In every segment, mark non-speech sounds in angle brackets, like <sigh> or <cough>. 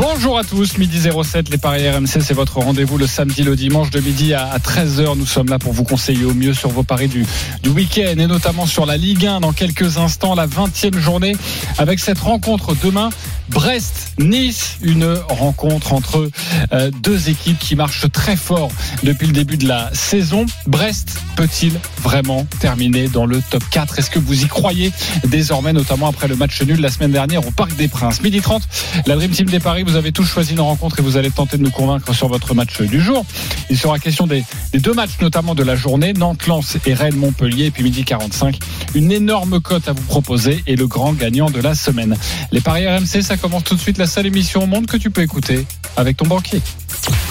Bonjour à tous, midi 07, les Paris RMC, c'est votre rendez-vous le samedi, le dimanche de midi à 13h. Nous sommes là pour vous conseiller au mieux sur vos paris du, week-end et notamment sur la Ligue 1 dans quelques instants, la 20e journée avec cette rencontre demain. Brest-Nice, une rencontre entre euh, deux équipes qui marchent très fort depuis le début de la saison. Brest peut-il vraiment terminer dans le top 4 Est-ce que vous y croyez? Désormais, notamment après le match nul la semaine dernière au Parc des Princes Midi 30, la Dream Team des Paris, vous avez tous choisi une rencontre et vous allez tenter de nous convaincre sur votre match du jour. Il sera question des, deux matchs notamment de la journée, Nantes-Lens et Rennes-Montpellier, et puis midi 45, une énorme cote à vous proposer et le grand gagnant de la semaine. Les Paris RMC, ça commence tout de suite la seule émission au monde que tu peux écouter avec ton banquier.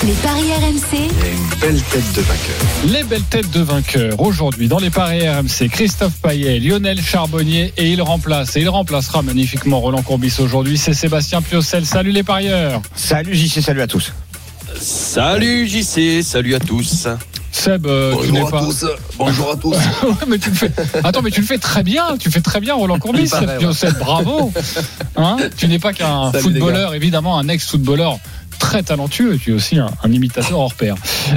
Les paris RMC, une belle tête de vainqueur. Les belles têtes de vainqueurs aujourd'hui dans les paris RMC, Christophe Payet, Lionel Charbonnier et il remplace et il remplacera magnifiquement Roland Courbis aujourd'hui, c'est Sébastien Piocel. Salut les parieurs. Salut JC, salut à tous. Salut JC, salut à tous. Seb, euh, tu n'es Bonjour à pas. tous. Bonjour à tous. <laughs> Ouais, mais tu le fais. Attends, mais tu le fais très bien. Tu fais très bien, Roland Courbis. Paraît, ouais. Bravo. <laughs> Hein tu n'es pas qu'un footballeur, évidemment, un ex-footballeur très talentueux. Tu es aussi un, imitateur hors pair.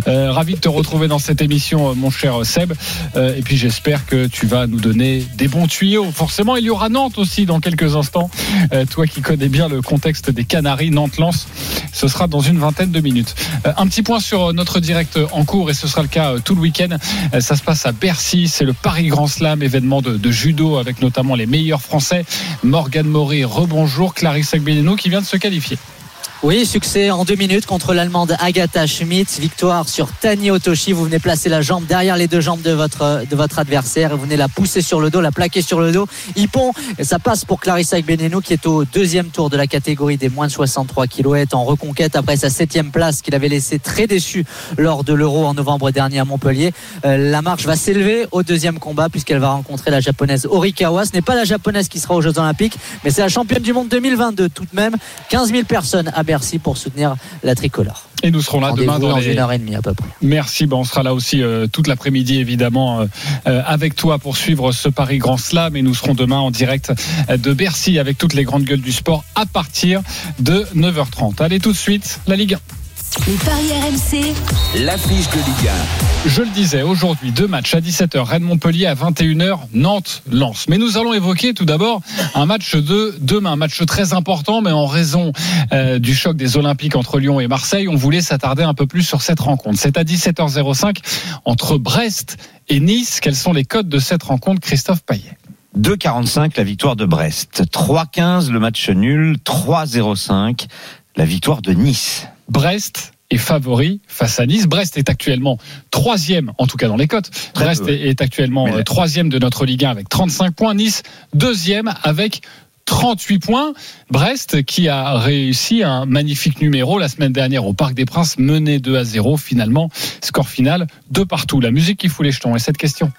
Euh, ravi de te retrouver dans cette émission, euh, mon cher Seb. Euh, et puis j'espère que tu vas nous donner des bons tuyaux. Forcément, il y aura Nantes aussi dans quelques instants. Euh, toi qui connais bien le contexte des Canaries, Nantes-Lens, ce sera dans une vingtaine de minutes. Euh, un petit point sur euh, notre direct en cours et ce sera le cas tout le week-end. Ça se passe à Bercy, c'est le Paris Grand Slam, événement de, de judo avec notamment les meilleurs Français. Morgan Maury, rebonjour. Clarisse Agbenino qui vient de se qualifier. Oui, succès en deux minutes contre l'Allemande Agatha Schmidt. Victoire sur Tani Otoshi. Vous venez placer la jambe derrière les deux jambes de votre, de votre adversaire vous venez la pousser sur le dos, la plaquer sur le dos. Hippon, et ça passe pour Clarissa Agbeneno qui est au deuxième tour de la catégorie des moins de 63 kg en reconquête après sa septième place qu'il avait laissé très déçu lors de l'Euro en novembre dernier à Montpellier. Euh, la marche va s'élever au deuxième combat puisqu'elle va rencontrer la japonaise Orikawa. Ce n'est pas la japonaise qui sera aux Jeux Olympiques, mais c'est la championne du monde 2022 tout de même. 15 000 personnes à Bercy pour soutenir la tricolore. Et nous serons là demain dans dans les... une heure et demie à peu près. Merci, ben on sera là aussi euh, toute l'après-midi évidemment euh, euh, avec toi pour suivre ce Paris Grand Slam et nous serons demain en direct de Bercy avec toutes les grandes gueules du sport à partir de 9h30. Allez tout de suite, la Ligue 1. Les paris RMC, L'affiche de Ligue Je le disais, aujourd'hui, deux matchs à 17h, Rennes-Montpellier à 21h, Nantes-Lens. Mais nous allons évoquer tout d'abord un match de demain, match très important, mais en raison euh, du choc des Olympiques entre Lyon et Marseille, on voulait s'attarder un peu plus sur cette rencontre. C'est à 17h05 entre Brest et Nice. Quels sont les codes de cette rencontre, Christophe Payet? 2,45 la victoire de Brest. 3,15 le match nul. 3,05 la victoire de Nice. Brest est favori face à Nice. Brest est actuellement troisième, en tout cas dans les cotes. Très Brest peu, est, actuellement Mais- euh, troisième de notre Ligue 1 avec 35 points. Nice deuxième avec 38 points. Brest qui a réussi un magnifique numéro la semaine dernière au Parc des Princes, mené 2 à 0 finalement. Score final de partout. La musique qui fout les jetons. Et cette question.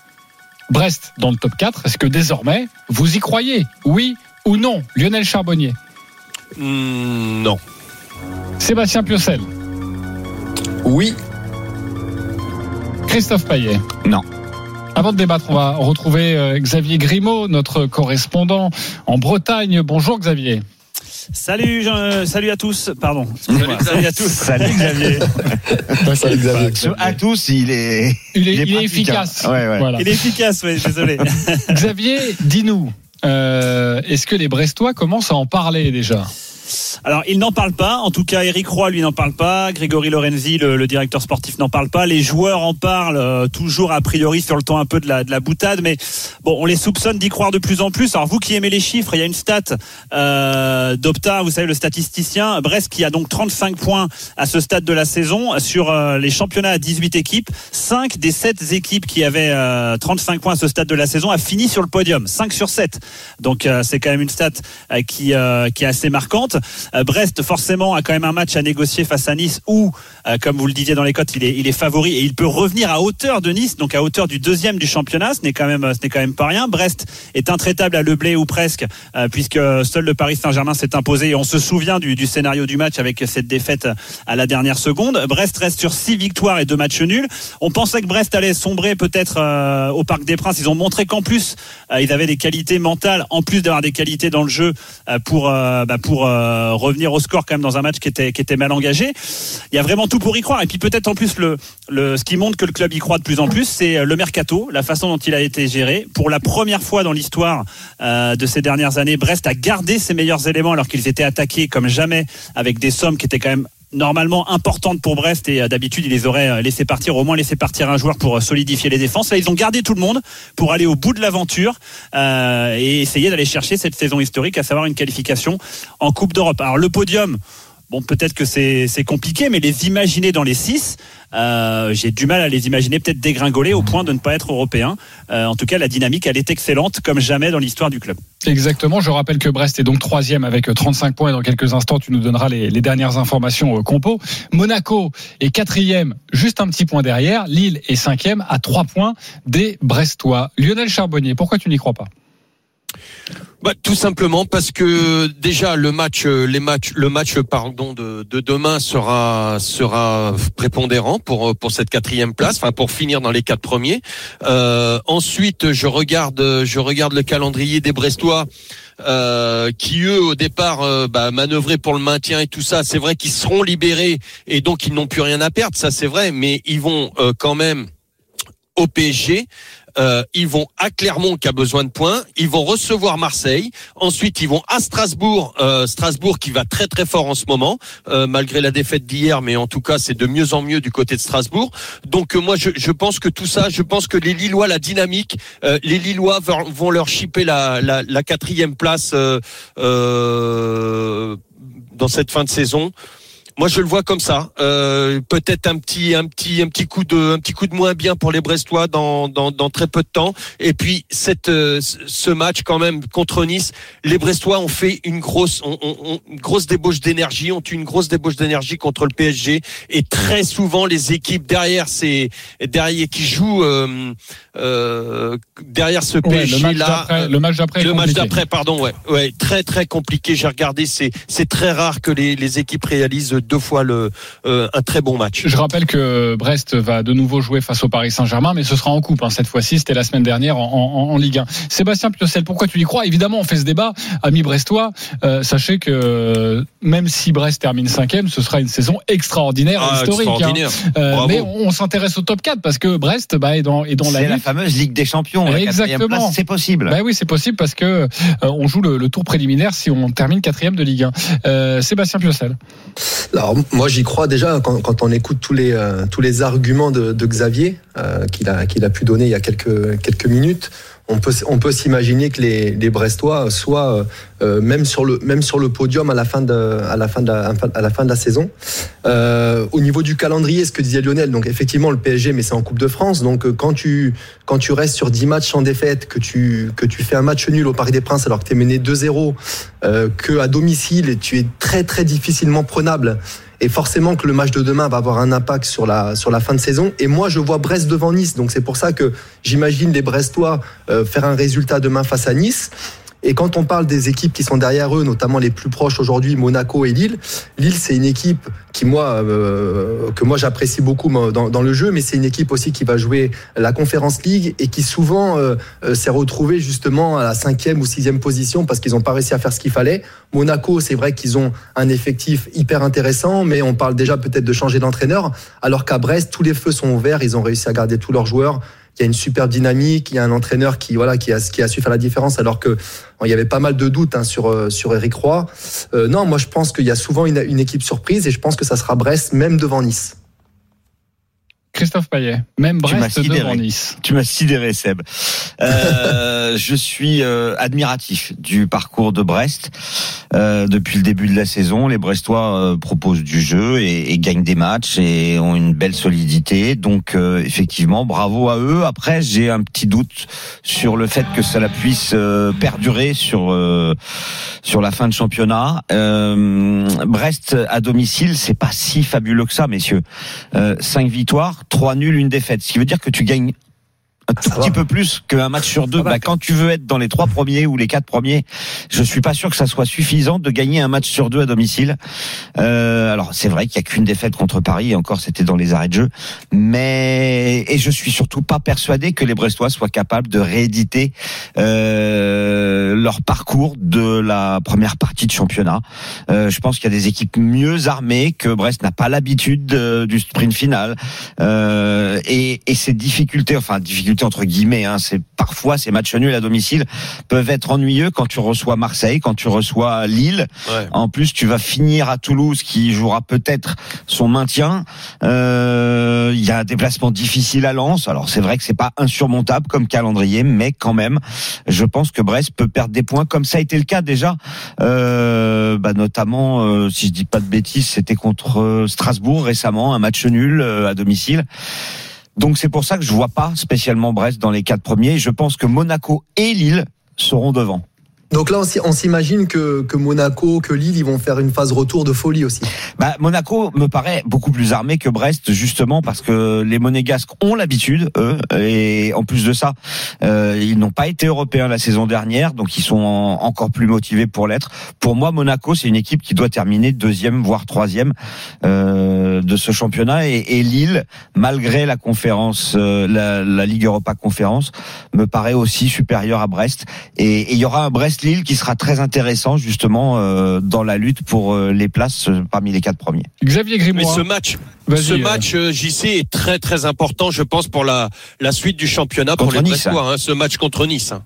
Brest dans le top 4, est-ce que désormais vous y croyez? Oui ou non? Lionel Charbonnier, Hmm, non. Sébastien Piocel, Oui. Christophe Payet. Non. Avant de débattre, on va retrouver euh, Xavier Grimaud, notre correspondant en Bretagne. Bonjour Xavier. Salut, Jean- euh, salut à tous. Pardon. Excusez-moi. Salut à tous. Salut Xavier. <laughs> Salut Xavier. À tous, il est. Il est, Il est il est pratique, efficace. hein. Ouais, ouais. Voilà. Il est efficace, oui, désolé. <laughs> Xavier, dis-nous, euh, est-ce que les Brestois commencent à en parler déjà? Alors, il n'en parle pas. En tout cas, Eric Roy, lui, n'en parle pas. Grégory Lorenzi, le, le directeur sportif, n'en parle pas. Les joueurs en parlent euh, toujours a priori sur le ton un peu de la, de la boutade, mais bon, on les soupçonne d'y croire de plus en plus. Alors, vous qui aimez les chiffres, il y a une stat euh, d'Opta, vous savez, le statisticien. Brest qui a donc 35 points à ce stade de la saison sur euh, les championnats à 18 équipes. 5 des 7 équipes qui avaient euh, 35 points à ce stade de la saison a fini sur le podium. 5 sur 7. Donc, c'est quand même une stat qui est assez marquante. Euh, Brest, forcément, a quand même un match à négocier face à Nice où, euh, comme vous le disiez dans les cotes, il est, favori et il peut revenir à hauteur de Nice, donc à hauteur du deuxième du championnat. Ce n'est quand même, ce n'est quand même pas rien. Brest est intraitable à Leblé ou presque, euh, puisque seul le Paris Saint-Germain s'est imposé. Et on se souvient du, scénario du match avec cette défaite à la dernière seconde. Brest reste sur six victoires et deux matchs nuls. On pensait que Brest allait sombrer peut-être au Parc des Princes. Ils ont montré qu'en plus, euh, ils avaient des qualités mentales, en plus d'avoir des qualités dans le jeu pour bah, pour revenir au score quand même dans un match qui était mal engagé. Il y a vraiment tout pour y croire. Et puis peut-être en plus le le ce qui montre que le club y croit de plus en plus, c'est euh, le mercato, la façon dont il a été géré. Pour la première fois dans l'histoire euh, de ces dernières années, Brest a gardé ses meilleurs éléments alors qu'ils étaient attaqués comme jamais avec des sommes qui étaient quand même normalement importantes pour Brest et euh, d'habitude ils les auraient euh, laissé partir au moins laissé partir un joueur pour euh, solidifier les défenses. Là ils ont gardé tout le monde pour aller au bout de l'aventure et essayer d'aller chercher cette saison historique à savoir une qualification en Coupe d'Europe. Alors le podium Bon, peut-être que c'est compliqué, mais les imaginer dans les six, euh, j'ai du mal à les imaginer peut-être dégringoler au point de ne pas être européen. Euh, en tout cas, la dynamique, elle est excellente, comme jamais dans l'histoire du club. Exactement. Je rappelle que Brest est donc troisième avec 35 points. Et dans quelques instants, tu nous donneras les, les dernières informations au compo. Monaco est quatrième, juste un petit point derrière. Lille est cinquième à trois points des Brestois. Lionel Charbonnier, pourquoi tu n'y crois pas? Bah, tout simplement parce que déjà le match, euh, les matchs, le match pardon de, de demain sera sera prépondérant pour euh, pour cette quatrième place, enfin pour finir dans les quatre premiers. Euh, ensuite, je regarde je regarde le calendrier des Brestois. Euh, qui eux au départ euh, bah, manœuvraient pour le maintien et tout ça. C'est vrai qu'ils seront libérés et donc ils n'ont plus rien à perdre, ça c'est vrai, mais ils vont euh, quand même au PSG. Euh, ils vont à Clermont qui a besoin de points. Ils vont recevoir Marseille. Ensuite, ils vont à Strasbourg. Euh, Strasbourg qui va très très fort en ce moment, euh, malgré la défaite d'hier. Mais en tout cas, c'est de mieux en mieux du côté de Strasbourg. Donc euh, moi, je, pense que tout ça, je pense que les Lillois, la dynamique, les Lillois vont, leur chipper la, quatrième place dans cette fin de saison. Moi, je le vois comme ça. Euh, Peut-être un petit, un petit, un petit coup de, un petit coup de moins bien pour les Brestois dans, dans, dans très peu de temps. Et puis cette, euh, ce match quand même contre Nice, les Brestois ont fait une grosse, ont, ont- ont une grosse débauche d'énergie, ont eu une grosse débauche d'énergie contre le PSG. Et très souvent, les équipes derrière ces, derrière qui jouent euh, euh, derrière ce PSG le match là. d'après- le match d'après Le match d'après, pardon, ouais, ouais, très très compliqué. J'ai regardé, c'est c'est très rare que les, les équipes réalisent deux fois le euh, un très bon match. Je rappelle que Brest va de nouveau jouer face au Paris Saint-Germain, mais ce sera en coupe hein, cette fois-ci. C'était la semaine dernière en, en- en Ligue 1. Sébastien Piocel, pourquoi tu y crois? Évidemment, on fait ce débat, amis brestois. euh, sachez que même si Brest termine cinquième, ce sera une saison extraordinaire, et Ah, historique. hein. extraordinaire. Euh, mais on, on s'intéresse au top 4 parce que Brest bah, est dans, est dans la C'est la lutte. fameuse Ligue des Champions. La Exactement. c'est possible. Bah oui, c'est possible parce que euh, on joue le, le tour préliminaire si on termine quatrième de Ligue 1. Euh, Sébastien Piocel. Alors moi j'y crois déjà quand, on écoute tous les euh, tous les arguments de, de Xavier euh, qu'il a qu'il a pu donner il y a quelques quelques minutes. On peut s'imaginer que les, Brestois soient euh, euh, même sur le podium à la fin de la saison. Euh, au niveau du calendrier, ce que disait Lionel, donc effectivement le PSG, mais c'est en Coupe de France. Donc quand tu restes sur 10 matchs sans défaite, que tu fais un match nul au Parc des Princes alors que tu es mené 2-0, euh, que domicile tu es très très difficilement prenable. Et forcément que le match de demain va avoir un impact sur la sur la fin de saison. Et moi, je vois Brest devant Nice, donc c'est pour ça que j'imagine les Brestois euh, faire un résultat demain face à Nice. Et quand on parle des équipes qui sont derrière eux, notamment les plus proches aujourd'hui, Monaco et Lille, Lille c'est une équipe qui moi euh, que moi j'apprécie beaucoup dans le jeu, mais c'est une équipe aussi qui va jouer la Conference League et qui souvent euh, euh, s'est retrouvée justement à la cinquième ou sixième position parce qu'ils n'ont pas réussi à faire ce qu'il fallait. Monaco, c'est vrai qu'ils ont un effectif hyper intéressant, mais on parle déjà peut-être de changer d'entraîneur, alors qu'à Brest tous les feux sont ouverts, ils ont réussi à garder tous leurs joueurs il y a une superbe dynamique, il y a un entraîneur qui voilà qui a qui a su faire la différence alors que il y avait pas mal de doutes hein, sur euh, sur Eric Roy. Euh, non, moi je pense qu'il y a souvent une, une équipe surprise et je pense que ça sera Brest même devant Nice. Christophe Payet, même Tu Brest devant Nice. Tu m'as sidéré, Seb. Euh, <laughs> je suis euh, admiratif du parcours de Brest. euh, depuis le début de la saison. Les Brestois euh, proposent du jeu et, et gagnent des matchs et ont une belle solidité. Donc euh, effectivement, bravo à eux. Après, j'ai un petit doute sur le fait que cela puisse euh, perdurer sur euh, sur la fin de championnat. Euh, Brest à domicile, c'est pas si fabuleux que ça, messieurs. Euh, cinq victoires, trois nuls, une défaite. Ce qui veut dire que tu gagnes un tout petit peu plus qu'un match sur deux. Ah bah, quand tu veux être dans les trois premiers ou les quatre premiers, je suis pas sûr que ça soit suffisant de gagner un match sur deux à domicile. Euh, alors c'est vrai qu'il y a qu'une défaite contre Paris et encore c'était dans les arrêts de jeu, mais et je suis surtout pas persuadé que les Brestois soient capables de rééditer euh, leur parcours de la première partie de championnat. Euh, je pense qu'il y a des équipes mieux armées que Brest n'a pas l'habitude de- du sprint final euh, et, et ces difficultés, enfin difficultés entre guillemets, hein, c'est parfois ces matchs nuls à domicile peuvent être ennuyeux quand tu reçois Marseille, quand tu reçois Lille. Ouais. En plus, tu vas finir à Toulouse qui jouera peut-être son maintien. Euh, Il y a un déplacement difficile à Lens. Alors c'est vrai que c'est pas insurmontable comme calendrier, mais quand même, je pense que Brest peut perdre des points comme ça a été le cas déjà, euh, bah, notamment euh, si je dis pas de bêtises, c'était contre euh, Strasbourg récemment, un match nul euh, à domicile. Donc c'est pour ça que je vois pas spécialement Brest dans les quatre premiers. Je pense que Monaco et Lille seront devant. Donc là, on s'imagine que, Monaco, que Lille, ils vont faire une phase retour de folie aussi. Bah, Monaco me paraît beaucoup plus armé que Brest, justement parce que les Monégasques ont l'habitude, eux, et en plus de ça, euh, ils n'ont pas été européens la saison dernière, donc ils sont en- encore plus motivés pour l'être. Pour moi, Monaco, c'est une équipe qui doit terminer deuxième, voire troisième euh, de ce championnat, et, Lille, malgré la conférence, euh, la, la Ligue Europa Conférence, me paraît aussi supérieure à Brest. Et il y aura un Brest-Lille qui sera très intéressant justement euh, dans la lutte pour euh, les places euh, parmi les quatre premiers. Xavier Mais Grimoire. ce match, Vas-y, ce match euh, JC est très très important, je pense, pour la la suite du championnat pour Contre les Nice, Brestois. Hein, ce match contre Nice. hein.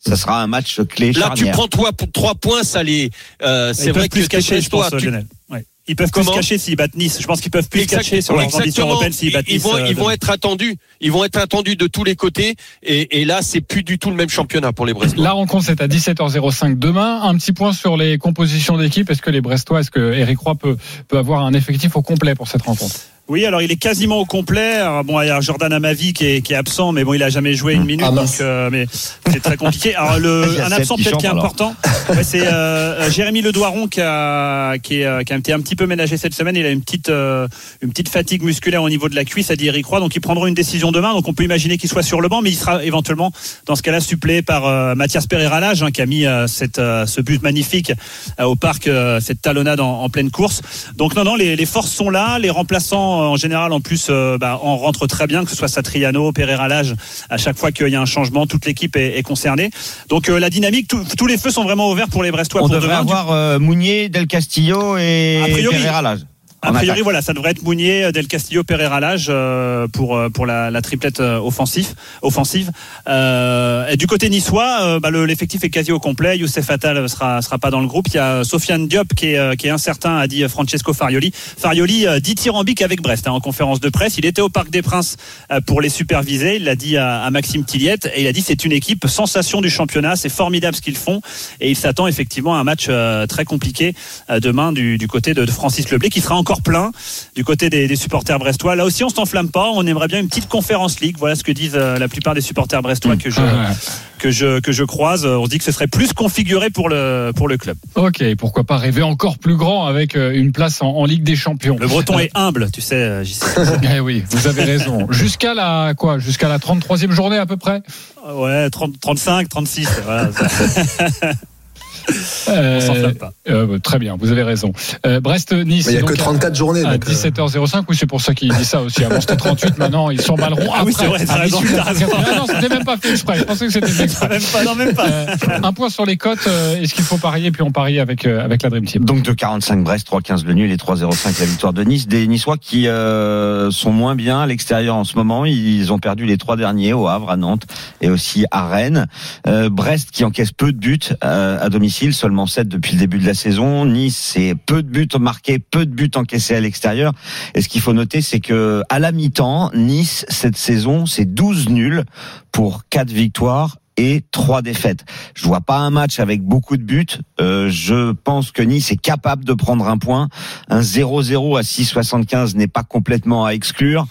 Ça sera un match clé Là, tu prends toi pour trois points, ça les. Euh, Ils c'est peuvent vrai que plus se tes cacher, je pense, tu- Lionel. Ouais. Ils peuvent plus Comment se cacher s'ils battent Nice. Je pense qu'ils peuvent plus se cacher sur leurs ambitions européennes s'ils battent Ils Nice. vont, euh, ils vont être attendus. Ils vont être attendus de tous les côtés. Et, et là, c'est plus du tout le même championnat pour les Brestois. La rencontre c'est à 17h05 demain. Un petit point sur les compositions d'équipe. Est-ce que les Brestois, est-ce que Eric Roy peut, peut avoir un effectif au complet pour cette rencontre? Oui, alors il est quasiment au complet. Alors, bon, il y a Jordan Amavi qui est, qui est absent, mais bon, il a jamais joué une minute, Ah, donc mince. euh, mais c'est très compliqué. Alors le, <laughs> y un absent qui peut-être qui est important, ouais, c'est euh, Jérémy Ledoiron qui a, qui, est, euh, qui a été un petit peu ménagé cette semaine. Il a une petite, euh, une petite fatigue musculaire au niveau de la cuisse, a dit Eric Roy, donc il prendra une décision demain. Donc on peut imaginer qu'il soit sur le banc, mais il sera éventuellement dans ce cas-là suppléé par euh, Mathias Pereira Lage, hein, qui a mis euh, cette, euh, ce but magnifique euh, au parc, euh, cette talonnade en, en pleine course. Donc non, non, les, les forces sont là. Les remplaçants, euh, en général, en plus, euh, bah, en rentrent très bien, que ce soit Satriano, Pereira Lage. À chaque fois qu'il y a un changement, toute l'équipe est, est concernée. Donc euh, la dynamique, tout- tous les feux sont vraiment ouverts pour les Brestois. On pour devrait demain. Avoir euh, Mounier, Del Castillo et priori. Pereira Lage. A priori, voilà, ça devrait être Mounier, Del Castillo, Pereira Lage euh, pour euh, pour la, la triplette euh, offensif, offensive. Euh, et du côté niçois, euh, bah, le- l'effectif est quasi au complet. Youssef Attal sera sera pas dans le groupe. Il y a Sofiane Diop qui est euh, qui est incertain, a dit Francesco Farioli. Farioli euh, dithyrambique avec Brest hein, en conférence de presse. Il était au Parc des Princes euh, pour les superviser. Il l'a dit à, à Maxime Tilliette et il a dit c'est une équipe sensation du championnat. C'est formidable ce qu'ils font et il s'attend effectivement à un match euh, très compliqué euh, demain du, du côté de, de Francis Leblé qui sera encore plein du côté des, des supporters brestois. Là aussi, on s'enflamme pas. On aimerait bien une petite conférence ligue. Voilà ce que disent euh, la plupart des supporters brestois que je que je que je croise. On se dit que ce serait plus configuré pour le pour le club. Ok, pourquoi pas rêver encore plus grand avec euh, une place en, en Ligue des Champions. Le Breton est humble, tu sais. euh. <laughs> Eh oui, vous avez raison. Jusqu'à la quoi? Jusqu'à la 33e journée à peu près? Ouais, 30, 35, 36. Voilà. <laughs> Euh, On s'enflamme pas. euh, Très bien, vous avez raison. Euh, Brest-Nice. Il n'y a que 34 journées. À donc, euh, 17h05, oui, c'est pour ça qu'il dit ça aussi. Avant c'était 38, maintenant ils s'emballeront. Ah oui, après, c'est vrai, t'as à raison, l'issue de la t'as raison. 34e. Non, non, c'était même pas fait exprès. Je pensais que c'était fait exprès. Même pas, non, même pas. Euh, un point sur les cotes. euh, Est-ce qu'il faut parier Puis on parie avec, euh, avec la Dream Team? Donc de 45 Brest, 3-15 le nul et 3-0-5 la victoire de Nice. Des Niçois qui euh, sont moins bien à l'extérieur en ce moment. Ils ont perdu les trois derniers au Havre, à Nantes et aussi à Rennes. Euh, Brest qui encaisse peu de buts euh, à domicile, seulement 7 depuis le début de la saison. Nice, c'est peu de buts marqués, peu de buts encaissés à l'extérieur. Et ce qu'il faut noter, c'est que à la mi-temps, Nice, cette saison, c'est 12 nuls pour 4 victoires et trois défaites. Je vois pas un match avec beaucoup de buts. Euh, je pense que Nice est capable de prendre un point. Un 0-0 à 6,75 n'est pas complètement à exclure,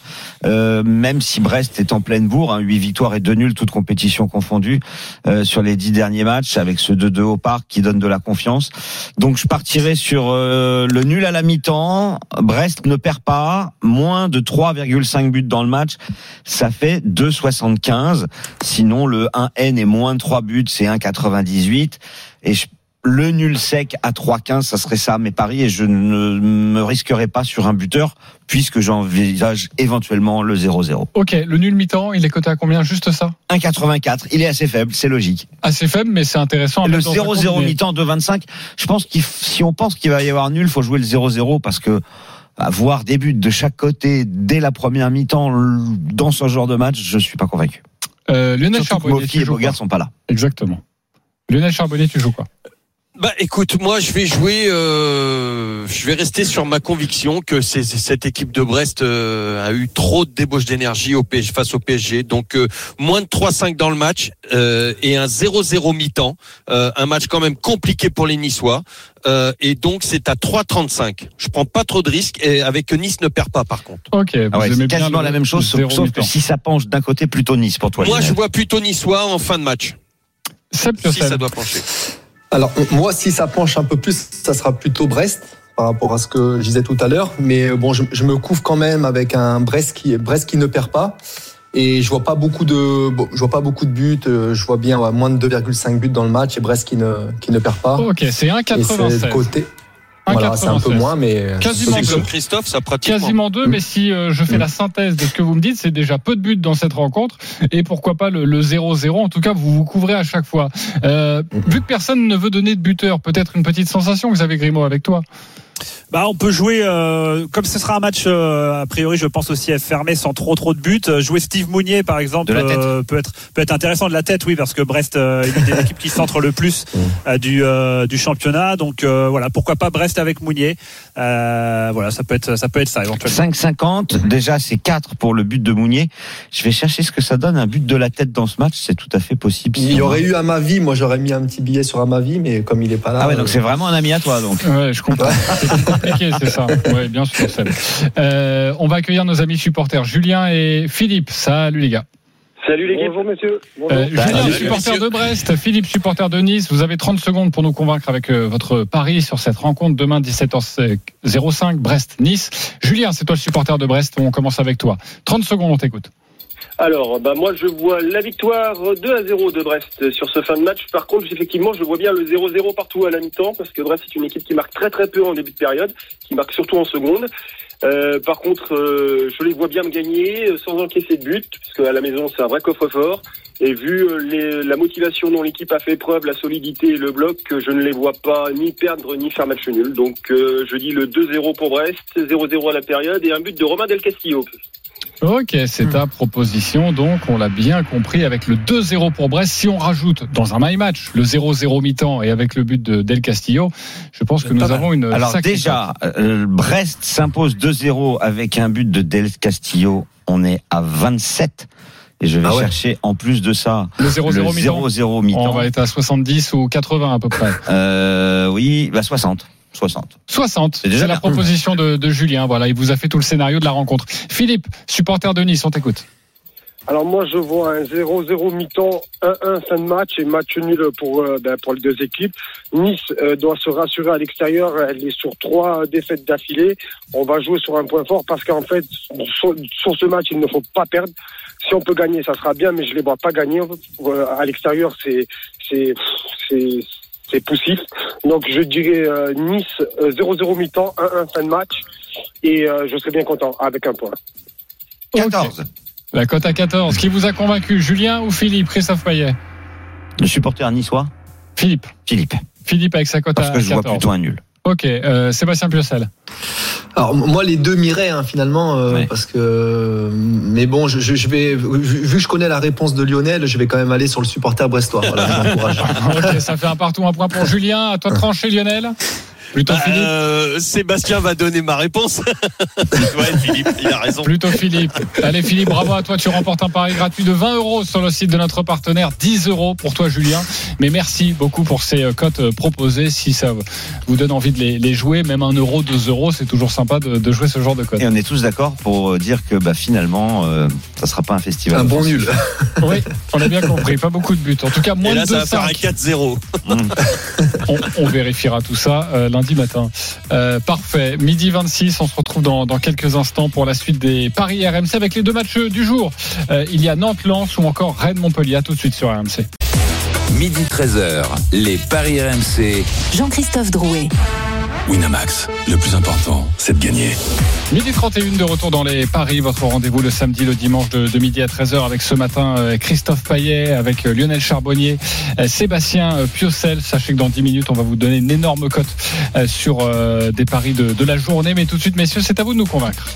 euh, même si Brest est en pleine bourre. Hein, 8 victoires et 2 nuls, toutes compétitions confondues, euh, sur les 10 derniers matchs, avec ce 2-2 au parc qui donne de la confiance. Donc je partirai sur euh, le nul à la mi-temps. Brest ne perd pas. Moins de 3,5 buts dans le match. Ça fait 2,75. Sinon, le 1N est moins de 3 buts, c'est 1,98. Et je- le nul sec à 3,15, ça serait ça mes paris. Et je ne me risquerai pas sur un buteur, puisque j'envisage éventuellement le 0-0. Ok, le nul mi-temps, il est coté à combien? Juste ça? 1,84. Il est assez faible, c'est logique. Assez faible, mais c'est intéressant. à Le mettre dans un 0-0 compte, mais- mi-temps de 25. Je pense f- si on pense qu'il va y avoir nul, faut jouer le 0-0 parce que avoir des buts de chaque côté dès la première mi-temps dans ce genre de match, je suis pas convaincu. Euh, Lionel Charbonnier, Mofi et Bogart sont pas là. Exactement. Lionel Charbonnier, tu joues quoi? Bah écoute, moi je vais jouer, euh, je vais rester sur ma conviction que c'est c'est- cette équipe de Brest euh, a eu trop de débauche d'énergie au PSG, face au PSG. Donc euh, moins de 3-5 dans le match euh, et un 0-0 mi-temps, euh, un match quand même compliqué pour les Niçois. Euh, et donc c'est à 3-35. Je prends pas trop de risques et avec que Nice ne perd pas par contre. Ok, vous Ah ouais, aimez c'est bien quasiment le- la même chose, sauf, que si ça penche d'un côté, plutôt Nice pour toi. Moi je vois plutôt Niçois en fin de match. Si ça doit pencher. Alors moi, si ça penche un peu plus, ça sera plutôt Brest par rapport à ce que je disais tout à l'heure. Mais bon, je, je me couvre quand même avec un Brest qui, Brest qui ne perd pas. Et je vois pas beaucoup de, bon, je vois pas beaucoup de buts. euh, Je vois bien ouais, moins de 2,5 buts dans le match et Brest qui ne, qui ne perd pas. Ok, c'est et c'est 1,96. le côté. Voilà, c'est un peu 1,96. moins, mais Quasiment C'est deux. comme Christophe, ça pratiquement. Quasiment deux, mais si euh, je fais Mm. la synthèse de ce que vous me dites, c'est déjà peu de buts dans cette rencontre, et pourquoi pas le le 0-0. En tout cas, vous vous couvrez à chaque fois. Euh, Mm. vu que personne ne veut donner de buteur, peut-être une petite sensation, Xavier Grimaud, avec toi. Bah, on peut jouer, euh, comme ce sera un match, euh, a priori, je pense aussi fermé sans trop trop de buts. euh, Jouer Steve Mounier, par exemple, euh, peut être peut être intéressant de la tête, oui, parce que Brest euh, est l'une des équipes qui centre le plus <laughs> euh, du euh, du championnat. Donc euh, voilà, pourquoi pas Brest avec Mounier. Euh, voilà, ça peut être ça peut être ça éventuellement. 5,50. Déjà, c'est 4 pour le but de Mounier. Je vais chercher ce que ça donne. Un but de la tête dans ce match, c'est tout à fait possible. il y aurait eu à ma vie. Moi, j'aurais mis un petit billet sur à ma vie, mais comme il est pas là. Ah ouais, donc euh, c'est vraiment un ami à toi, donc. Ouais, je comprends. <laughs> c'est compliqué, c'est ça. Oui, bien sûr, Seb. Euh, on va accueillir nos amis supporters, Julien et Philippe. Salut les gars. Salut l'équipe. Bonjour messieurs. Euh, Julien, Salut, supporter messieurs. de Brest, Philippe, supporter de Nice. Vous avez 30 secondes pour nous convaincre avec euh, votre pari sur cette rencontre demain 17h05 Brest-Nice. Julien, c'est toi le supporter de Brest. On commence avec toi. 30 secondes, on t'écoute. Alors, bah moi je vois la victoire 2 à 0 de Brest sur ce fin de match. Par contre, effectivement, je vois bien le 0-0 partout à la mi-temps parce que Brest est une équipe qui marque très très peu en début de période, qui marque surtout en seconde. Euh, par contre, euh, je les vois bien me gagner euh, sans encaisser de but, parce qu'à la maison c'est un vrai coffre-fort. Et vu les- la motivation dont l'équipe a fait preuve, la solidité et le bloc, je ne les vois pas ni perdre ni faire match nul. Donc je dis le 2-0 pour Brest, 0-0 à la période et un but de Romain Del Castillo. Ok, c'est ta proposition. Donc, on l'a bien compris avec le 2-0 pour Brest. Si on rajoute dans un my match le 0-0 mi-temps et avec le but de Del Castillo, je pense que nous mal. avons une Alors déjà, euh, Brest s'impose 2-0 avec un but de Del Castillo. On est à 27. Et je vais Ah ouais. chercher en plus de ça Le 0-0 le mi-temps. 0-0 On va être à 70 ou 80 à peu près. Euh, oui, bah 60. 60. 60. C'est déjà la proposition de, de Julien. Voilà, il vous a fait tout le scénario de la rencontre. Philippe, supporter de Nice, on t'écoute. Alors moi je vois un 0-0 mi-temps, 1-1 fin de match et match nul pour euh, ben, pour les deux équipes. Nice euh, doit se rassurer à l'extérieur, elle est sur trois défaites d'affilée. On va jouer sur un point fort parce qu'en fait sur, sur ce match il ne faut pas perdre. Si on peut gagner, ça sera bien, mais je les vois pas gagner. Euh, à l'extérieur, c'est c'est c'est poussif. Donc je dirais euh, Nice euh, 0-0 mi-temps, 1-1 fin de match et euh, je serais bien content avec un point. 14. La cote à 14. Qui vous a convaincu, Julien ou Philippe Christophe Payet? Le supporter niçois Philippe. Philippe. Philippe avec sa cote Parce à que je vois 14. plutôt un nul. Ok, euh, Sébastien Piocel. Alors moi les deux m'iraient hein, finalement euh, parce que mais bon je, je- je vais vu, vu que je connais la réponse de Lionel je vais quand même aller sur le supporter brestois voilà je l'encourage. <laughs> ok, ça fait un partout, un point pour Julien. À toi de trancher, Lionel. Plutôt Bah, Philippe. euh, Sébastien va donner ma réponse. <laughs> ouais, Philippe, il a raison. Plutôt Philippe. Allez Philippe, bravo à toi. Tu remportes un pari gratuit de 20 euros sur le site de notre partenaire. 10 euros pour toi Julien. Mais merci beaucoup pour ces euh, cotes euh, proposées. Si ça vous donne envie de les, les jouer, même 1 euro, 2 euros, c'est toujours sympa de, de jouer ce genre de cotes. Et on est tous d'accord pour dire que bah, finalement, euh, ça sera pas un festival. Un bon nul. <laughs> Oui, on a bien compris. Pas beaucoup de buts. En tout cas, moins Et là, de ça va faire un 2,5. 4-0. <laughs> On, on vérifiera tout ça euh, lundi matin. Euh, parfait. Midi 26, on se retrouve dans, dans quelques instants pour la suite des paris RMC avec les deux matchs du jour. Euh, il y a Nantes-Lens ou encore Rennes-Montpellier. À tout de suite sur RMC. Midi 13h, les Paris RMC. Jean-Christophe Drouet. Winamax, le plus important, c'est de gagner. Midi 31 de retour dans les paris, votre rendez-vous le samedi, le dimanche de, de midi à 13h avec ce matin euh, Christophe Paillet, avec euh, Lionel Charbonnier, euh, Sébastien Piocel. Sachez que dans 10 minutes, on va vous donner une énorme cote sur des paris de, de la journée. Mais tout de suite, messieurs, c'est à vous de nous convaincre.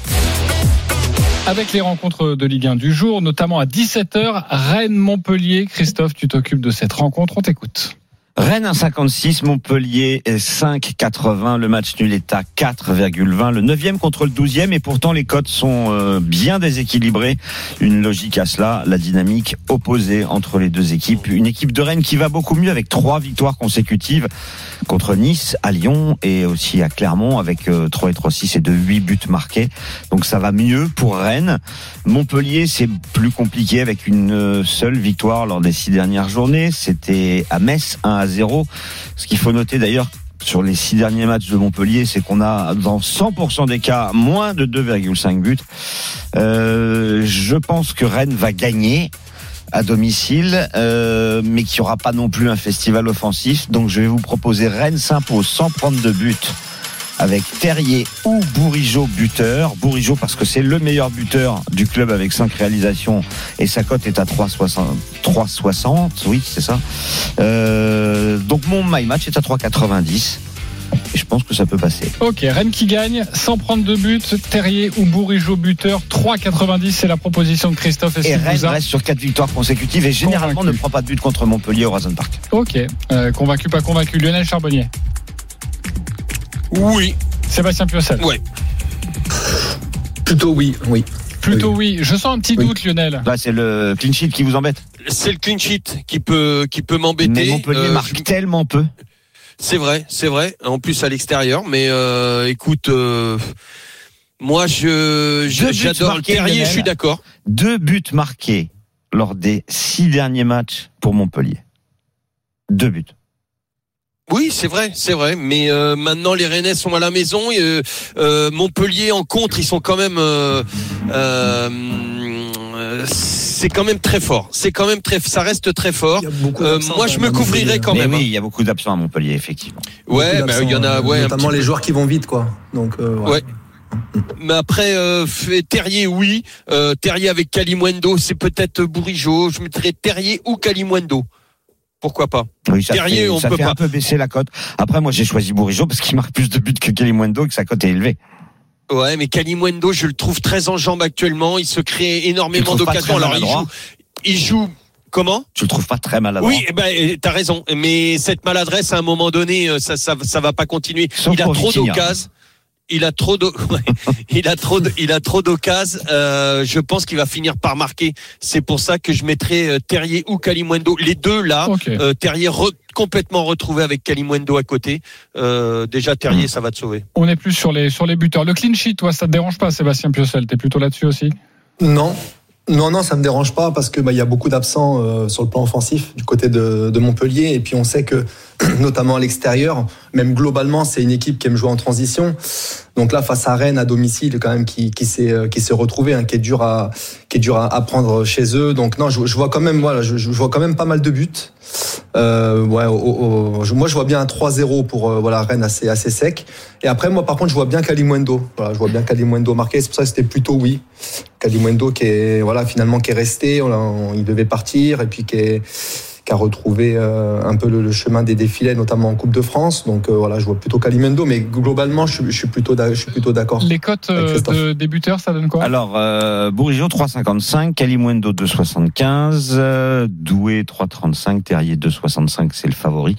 Avec les rencontres de Ligue 1 du jour, notamment à 17h, Rennes-Montpellier. Christophe, tu t'occupes de cette rencontre, on t'écoute. Rennes 1,56, Montpellier 5,80. Le match nul est à 4,20. Le 9e contre le 12e et pourtant les cotes sont euh, bien déséquilibrées. Une logique à cela, la dynamique opposée entre les deux équipes. Une équipe de Rennes qui va beaucoup mieux avec trois victoires consécutives contre Nice, à Lyon et aussi à Clermont avec euh, 3 et 3 6 et de 8 buts marqués. Donc ça va mieux pour Rennes. Montpellier, c'est plus compliqué avec une euh, seule victoire lors des six dernières journées. C'était à Metz 1 à 0. Ce qu'il faut noter d'ailleurs sur les six derniers matchs de Montpellier, c'est qu'on a dans 100% des cas moins de 2,5 buts. Euh, je pense que Rennes va gagner à domicile, euh, mais qu'il n'y aura pas non plus un festival offensif. Donc je vais vous proposer Rennes s'impose sans prendre de but avec Terrier ou Bourigeau buteur. Bourigeau parce que c'est le meilleur buteur du club avec 5 réalisations et sa cote est à 3,60. 3,60, oui c'est ça. Euh, donc mon my match est à 3,90 et je pense que ça peut passer. Ok, Rennes qui gagne sans prendre de but, Terrier ou Bourigeau buteur, 3,90 c'est la proposition de Christophe et, Et Rennes reste sur 4 victoires consécutives et généralement Convaincu. ne prend pas de but contre Montpellier au Horizon Park. Ok, euh, convaincu, pas convaincu. Lionel Charbonnier, Oui. Sébastien Piocel. Ouais. Plutôt oui, oui. Plutôt oui. Je sens un petit Oui. doute, Lionel. Là c'est le clean sheet qui vous embête. C'est le clean sheet qui peut, qui peut Mais m'embêter. Montpellier Euh, marque tellement peu. C'est vrai, c'est vrai. En plus à l'extérieur, mais euh, écoute, euh, moi je j'adore Terrier, je suis d'accord. Deux buts marqués lors des six derniers matchs pour Montpellier. Deux buts. Oui, c'est vrai, c'est vrai. Mais euh, maintenant, les Rennais sont à la maison. Et, euh, euh, Montpellier en contre, ils sont quand même. Euh, euh, euh, c'est quand même très fort. C'est quand même très. Ça reste très fort. Euh, moi, je me couvrirai quand Mais même. oui, hein. il y a beaucoup d'absents à Montpellier, effectivement. Ouais, mais il y en a. d'absents, Ouais, notamment les peu. joueurs qui vont vite, quoi. Donc, euh. Ouais. Mais après, euh, Terrier, oui. Euh, Terrier avec Kalimwendo, c'est peut-être Bourigeau. Je mettrais Terrier ou Kalimwendo. Pourquoi pas? Oui, ça Terrier, fait, on ça peut fait pas. un peu baisser la cote. Après, moi, j'ai choisi Bourigeau parce qu'il marque plus de buts que Kalimundo et que sa cote est élevée. Ouais, mais Kalimwendo, je le trouve très en jambes actuellement. Il se crée énormément d'occasions. Alors, il joue, il joue. Comment? Tu le trouves pas très maladroit. Oui, eh ben, eh, t'as raison. Mais cette maladresse, à un moment donné, euh, ça, ça, ça va pas continuer. Il a trop d'occasions. <laughs> Il a trop de, il a trop de, il a trop d'occasions. Euh, je pense qu'il va finir par marquer. C'est pour ça que je mettrais euh, Terrier ou Kalimwendo. Les deux là. Euh, Terrier re- complètement retrouvé avec Kalimwendo à côté. Euh, déjà Terrier, ça va te sauver. On est plus sur les, sur les buteurs. Le clean sheet, toi, ça te dérange pas, Sébastien Piocel T'es plutôt là-dessus aussi? Non. Non, non, ça me dérange pas parce que bah, il y a beaucoup d'absents euh, sur le plan offensif du côté de, de Montpellier et puis on sait que <clears throat> notamment à l'extérieur, même globalement, c'est une équipe qui aime jouer en transition. Donc là, face à Rennes à domicile, quand même, qui, s'est euh, qui retrouvé, hein, qui est dur à qui dur à, prendre chez eux. Donc non, je, vois quand même, voilà, je, vois quand même pas mal de buts. Euh, moi je vois bien un 3-0 pour euh, voilà Rennes assez assez sec. Et après moi par contre je vois bien Kalimundo. Voilà, je vois bien Kalimundo marquer. C'est pour ça que c'était plutôt oui. Kalimundo qui voilà finalement qui est resté. Il devait partir et puis qui est qui a retrouvé euh, un peu le, le chemin des défilés, notamment en Coupe de France. Donc euh, voilà, je vois plutôt Kalimundo, mais globalement, je, suis- je suis plutôt, je suis plutôt d'accord. Les cotes euh, de, des buteurs, ça donne quoi? Alors, euh, Bourigeau 3,55, Kalimundo 2,75, euh, Doué 3,35, Terrier 2,65, c'est le favori.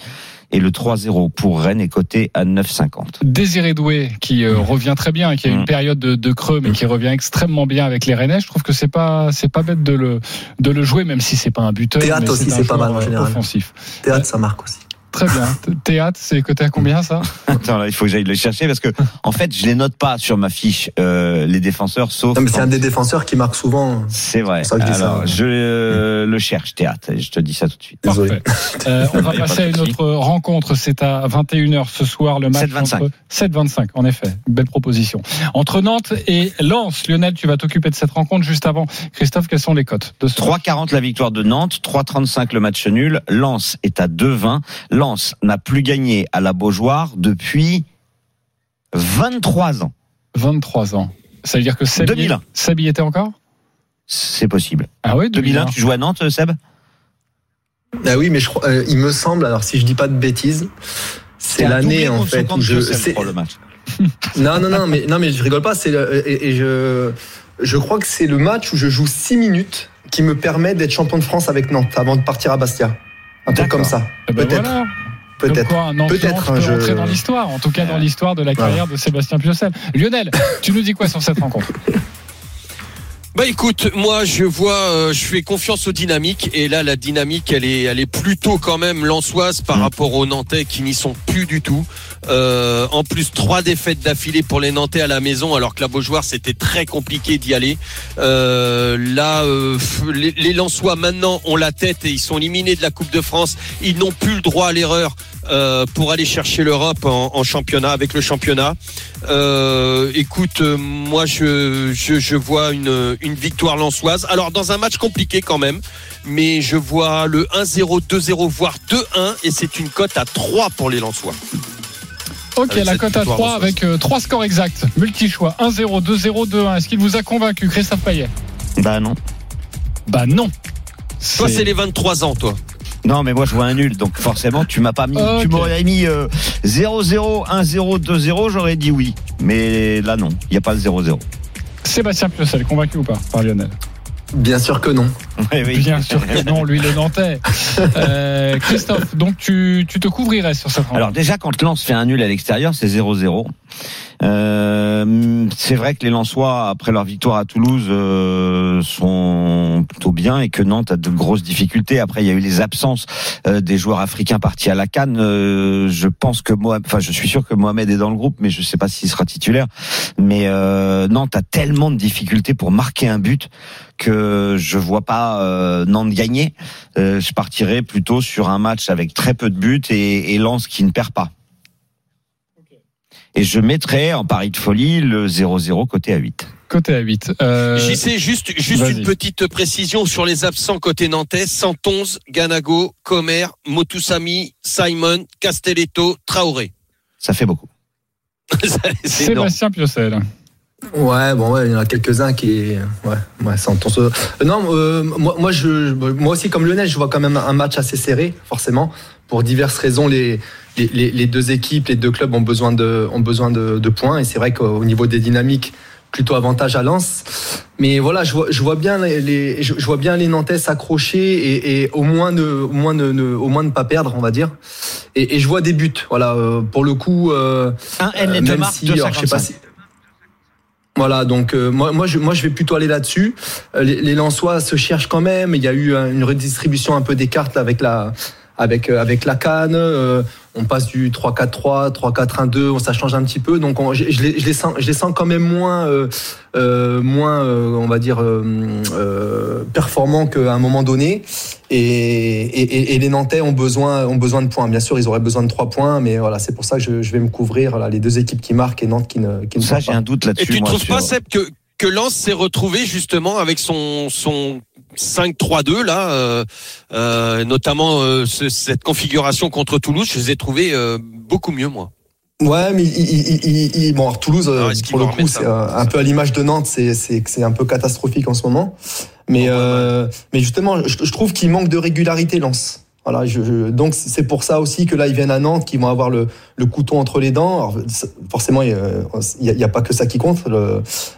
Et le 3-0 pour Rennes est coté à 9,50. Désiré Doué qui euh, revient très bien, qui a une Mm. période de, de creux, mais qui revient extrêmement bien avec les Rennais. Je trouve que c'est pas c'est pas bête de le de le jouer, même si c'est pas un buteur. Théâtre mais aussi, c'est pas mal en euh, général. Offensif. Théâtre, ça marque aussi. Très bien. Théâtre, c'est côté à combien ça? Attends, là, il faut que j'aille le chercher parce que, en fait, je les note pas sur ma fiche, euh, les défenseurs, sauf. Non, mais c'est un des défenseurs qui marque souvent. C'est vrai. Ça ça, Alors, ouais. je euh, le cherche, théâtre. Je te dis ça tout de suite. Désolé. Parfait. Euh, on va <laughs> passer à une autre rencontre. C'est à 21h ce soir, le match 7-25. entre 7-25. En effet, belle proposition. Entre Nantes et Lens, Lionel, tu vas t'occuper de cette rencontre juste avant. Christophe, quelles sont les cotes de ce 3,40 la victoire de Nantes, 3,35 le match nul. Lens est à 2,20. Lens n'a plus gagné à la Beaujoire depuis 23 ans. 23 ans. Ça veut dire que Seb, 2001. Seb y était encore? C'est possible. Ah oui, 2001, tu joues à Nantes, Seb? Ah oui, mais je euh, il me semble, alors si je dis pas de bêtises, c'est l'année en fait où 52, je. C'est- le match. <laughs> Non, non, non, mais non, mais je rigole pas. C'est le- et, et je, je crois que c'est le match où je joue 6 minutes qui me permet d'être champion de France avec Nantes avant de partir à Bastia. Un truc comme ça. Eh ben Peut-être. voilà. Peut-être. Peut-être, peut je- dans l'histoire, en tout cas dans l'histoire de la carrière de Sébastien Piocel. Lionel, tu nous dis quoi sur cette rencontre? Bah écoute, moi je vois, euh, je fais confiance aux dynamiques et là la dynamique elle est, elle est plutôt quand même lançoise par Mm. rapport aux Nantais qui n'y sont plus du tout. Euh, en plus trois défaites d'affilée pour les Nantais à la maison alors que la Beaujoire c'était très compliqué d'y aller. Euh, là, euh, les, les Lensois maintenant ont la tête et ils sont éliminés de la Coupe de France. Ils n'ont plus le droit à l'erreur euh, pour aller chercher l'Europe en, en championnat avec le championnat. Euh, écoute, euh, moi je, je, je vois une, une victoire lançoise. Alors dans un match compliqué quand même, mais je vois le 1-0, 2-0, voire 2-1 et c'est une cote à 3 pour les Lensois. Ok, la cote à victoire 3 en avec euh, trois scores exacts. Multi-choix 1-0, 2-0, 2-1. Est-ce qu'il vous a convaincu, Christophe Payet? Bah non. Bah non. Toi c'est les 23 ans toi. Non, mais moi je vois un nul, donc forcément tu m'as pas mis. Tu m'aurais mis euh, 0-0, 1-0, 2-0, j'aurais dit oui. Mais là non, il n'y a pas le 0-0. Sébastien Piocel, convaincu ou pas par Lionel? Bien sûr que non. Oui, oui. Bien sûr que non, lui le Nantais. <laughs> Euh, Christophe, donc tu, tu te couvrirais sur cette rencontre Alors déjà quand Lens fait un nul à l'extérieur, c'est 0-0. Euh, c'est vrai que les Lensois, après leur victoire à Toulouse, euh, sont plutôt bien et que Nantes a de grosses difficultés. Après, il y a eu les absences euh, des joueurs africains partis à la Cannes. Euh, je pense que Mohamed, enfin, je suis sûr que Mohamed est dans le groupe, mais je sais pas s'il sera titulaire. Mais euh, Nantes a tellement de difficultés pour marquer un but que je vois pas euh, Nantes gagner. Je partirais plutôt sur un match avec très peu de buts et, et Lens qui ne perd pas. Et je mettrais en pari de folie le 0-0 côté à 8. Côté à 8. Euh, J'y sais juste, juste une petite précision sur les absents côté nantais. Santonze, Ganago, Comer, Motusami, Simon, Castelletto, Traoré. Ça fait beaucoup. <laughs> Sébastien Piocel. Ouais, bon, ouais, il y en a quelques-uns qui, ouais, ouais, ça entend. Euh, non, euh, moi, moi, je, moi aussi, comme Lionel, je vois quand même un match assez serré, forcément, pour diverses raisons. Les, les, les- deux équipes, les deux clubs ont besoin de, ont besoin de, de points, et c'est vrai qu'au niveau des dynamiques, plutôt avantage à Lens. Mais voilà, je vois, je vois bien les, les- je, vois bien les Nantais s'accrocher et, et au moins ne, au moins ne, ne- au moins ne pas perdre, on va dire. Et, et je vois des buts. Voilà, euh, pour le coup. Euh, Un N euh, et deux même marques, si, alors, je sais pas 2,55. si- Voilà, donc euh, moi, moi, je, moi, je vais plutôt aller là-dessus. Euh, les, les Lensois se cherchent quand même. Il y a eu euh, une redistribution un peu des cartes avec la, avec, avec la canne. On passe du 3-4-3, 3-4-1-2. Ça change un petit peu. Donc, on- je, je les, je les sens, je les sens quand même moins, euh, euh, moins, euh, on va dire, euh, euh, performants qu'à un moment donné. Et, et, et- et les Nantais ont besoin, ont besoin de points. Bien sûr, ils auraient besoin de trois points, mais voilà, c'est pour ça que je, je vais me couvrir là, les deux équipes qui marquent et Nantes qui ne, qui ne Ça, marquent j'ai pas. un doute Et là-dessus. tu ne trouves sur- pas, Seb, que, que Lens s'est retrouvé justement avec son, son 5-3-2 là, euh, euh, notamment euh, ce- cette configuration contre Toulouse, je les ai trouvés beaucoup mieux moi. Ouais, mais il, il- il- il- bon, alors Toulouse, Alors, qu'ils pour le coup, c'est un peu à l'image de Nantes, c'est un peu catastrophique en ce moment. Mais mais justement, je, je trouve qu'il manque de régularité, Lens. Voilà, je, je- donc c'est pour ça aussi que là ils viennent à Nantes, qu'ils vont avoir le, le couteau entre les dents. Alors, forcément, il n'y a, a pas que ça qui compte.